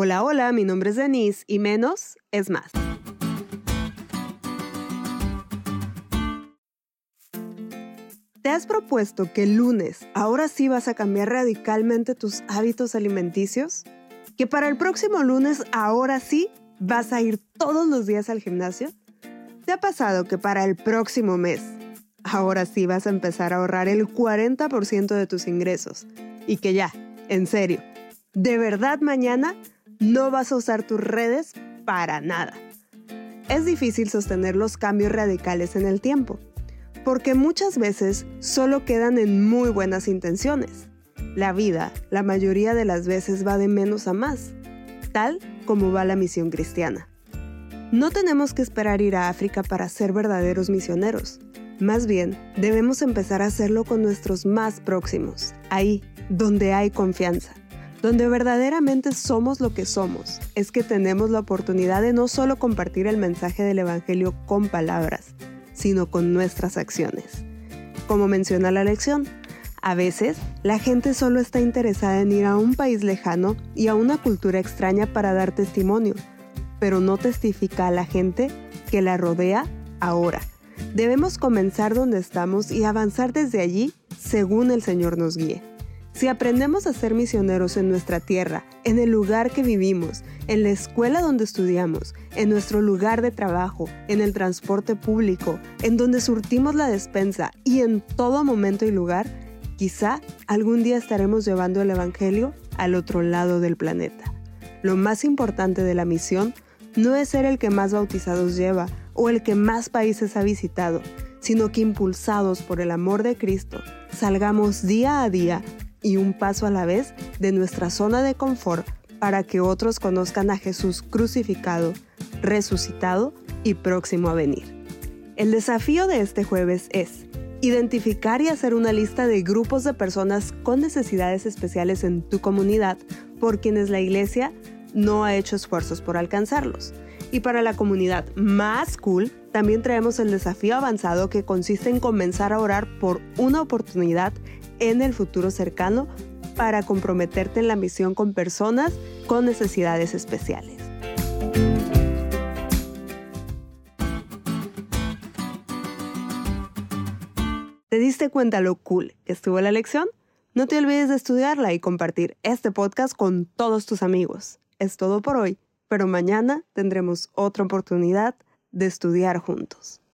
Hola, hola, mi nombre es Denise y menos es más. ¿Te has propuesto que el lunes ahora sí vas a cambiar radicalmente tus hábitos alimenticios? ¿Que para el próximo lunes ahora sí vas a ir todos los días al gimnasio? ¿Te ha pasado que para el próximo mes ahora sí vas a empezar a ahorrar el 40% de tus ingresos? Y que ya, en serio, de verdad mañana no vas a usar tus redes para nada. Es difícil sostener los cambios radicales en el tiempo, porque muchas veces solo quedan en muy buenas intenciones. La vida, la mayoría de las veces, va de menos a más, tal como va la misión cristiana. No tenemos que esperar ir a África para ser verdaderos misioneros. Más bien, debemos empezar a hacerlo con nuestros más próximos, ahí, donde hay confianza donde verdaderamente somos lo que somos, es que tenemos la oportunidad de no solo compartir el mensaje del Evangelio con palabras, sino con nuestras acciones. Como menciona la lección, a veces la gente solo está interesada en ir a un país lejano y a una cultura extraña para dar testimonio, pero no testifica a la gente que la rodea ahora. Debemos comenzar donde estamos y avanzar desde allí según el Señor nos guíe. Si aprendemos a ser misioneros en nuestra tierra, en el lugar que vivimos, en la escuela donde estudiamos, en nuestro lugar de trabajo, en el transporte público, en donde surtimos la despensa y en todo momento y lugar, quizá algún día estaremos llevando el Evangelio al otro lado del planeta. Lo más importante de la misión no es ser el que más bautizados lleva o el que más países ha visitado, sino que impulsados por el amor de Cristo, salgamos día a día y un paso a la vez de nuestra zona de confort para que otros conozcan a Jesús crucificado, resucitado y próximo a venir. El desafío de este jueves es identificar y hacer una lista de grupos de personas con necesidades especiales en tu comunidad por quienes la iglesia no ha hecho esfuerzos por alcanzarlos. Y para la comunidad más cool, también traemos el desafío avanzado que consiste en comenzar a orar por una oportunidad en el futuro cercano para comprometerte en la misión con personas con necesidades especiales. ¿Te diste cuenta lo cool que estuvo la lección? No te olvides de estudiarla y compartir este podcast con todos tus amigos. Es todo por hoy, pero mañana tendremos otra oportunidad de estudiar juntos.